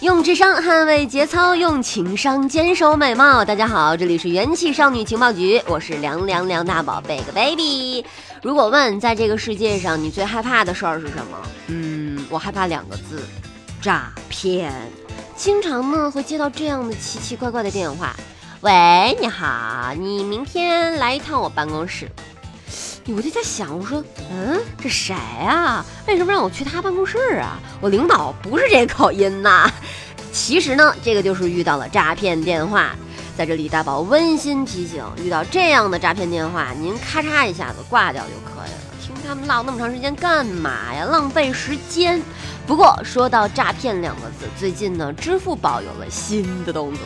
用智商捍卫节操，用情商坚守美貌。大家好，这里是元气少女情报局，我是凉凉凉大宝贝个 baby。如果问在这个世界上你最害怕的事儿是什么？嗯，我害怕两个字，诈骗。经常呢会接到这样的奇奇怪怪的电话，喂，你好，你明天来一趟我办公室。我就在想，我说，嗯，这谁啊？为什么让我去他办公室啊？我领导不是这口音呐。其实呢，这个就是遇到了诈骗电话。在这里，大宝温馨提醒：遇到这样的诈骗电话，您咔嚓一下子挂掉就可以了。听他们唠那么长时间干嘛呀？浪费时间。不过说到诈骗两个字，最近呢，支付宝有了新的动作。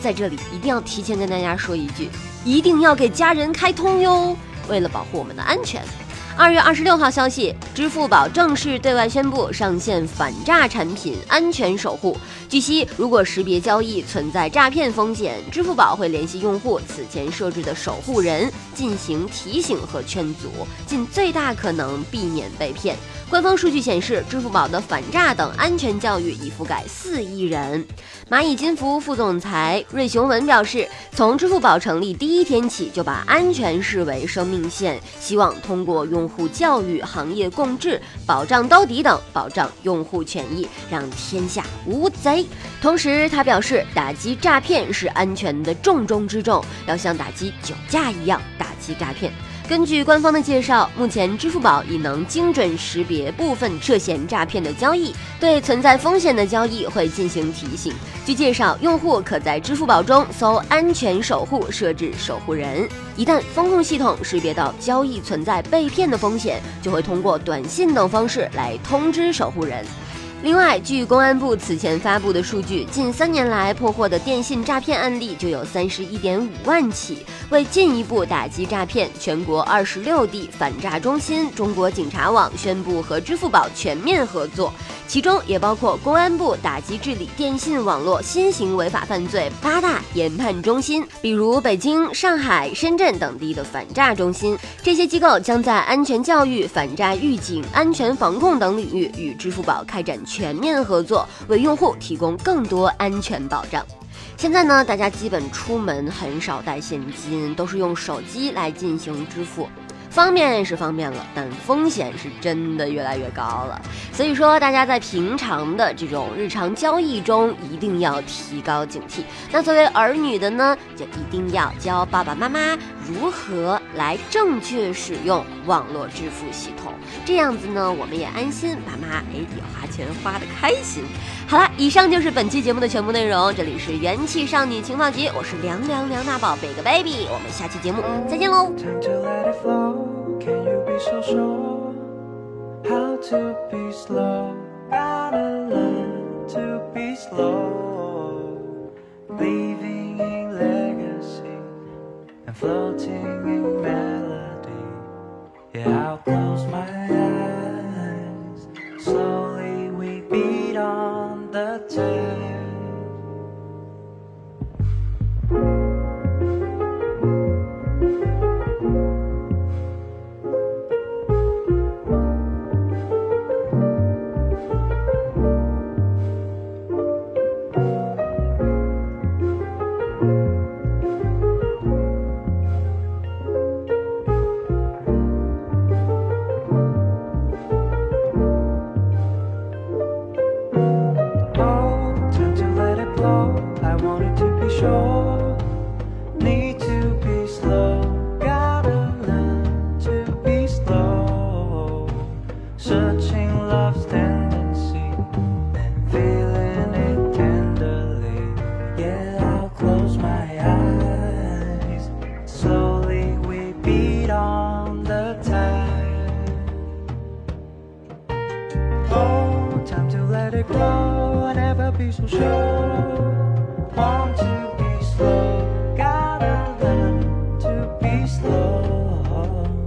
在这里一定要提前跟大家说一句，一定要给家人开通哟。为了保护我们的安全，二月二十六号消息，支付宝正式对外宣布上线反诈产品安全守护。据悉，如果识别交易存在诈骗风险，支付宝会联系用户此前设置的守护人进行提醒和劝阻，尽最大可能避免被骗。官方数据显示，支付宝的反诈等安全教育已覆盖四亿人。蚂蚁金服副总裁芮雄文表示，从支付宝成立第一天起，就把安全视为生命线，希望通过用户教育、行业共治、保障兜底等，保障用户权益，让天下无贼。同时，他表示，打击诈骗是安全的重中之重，要像打击酒驾一样打击诈骗。根据官方的介绍，目前支付宝已能精准识别部分涉嫌诈骗的交易，对存在风险的交易会进行提醒。据介绍，用户可在支付宝中搜“安全守护”，设置守护人。一旦风控系统识别到交易存在被骗的风险，就会通过短信等方式来通知守护人。另外，据公安部此前发布的数据，近三年来破获的电信诈骗案例就有三十一点五万起。为进一步打击诈骗，全国二十六地反诈中心、中国警察网宣布和支付宝全面合作。其中也包括公安部打击治理电信网络新型违法犯罪八大研判中心，比如北京、上海、深圳等地的反诈中心。这些机构将在安全教育、反诈预警、安全防控等领域与支付宝开展全面合作，为用户提供更多安全保障。现在呢，大家基本出门很少带现金，都是用手机来进行支付。方便是方便了，但风险是真的越来越高了。所以说，大家在平常的这种日常交易中，一定要提高警惕。那作为儿女的呢，就一定要教爸爸妈妈如何来正确使用网络支付系统。这样子呢，我们也安心，爸妈哎也花钱花的开心。好了，以上就是本期节目的全部内容。这里是元气少女情报局，我是凉凉凉大宝贝个 baby，我们下期节目再见喽。Can you be so sure how to be slow? Gotta learn to be slow, leaving in legacy and floating in melody. let it go and never be so sure. Want to be slow, gotta learn to be slow.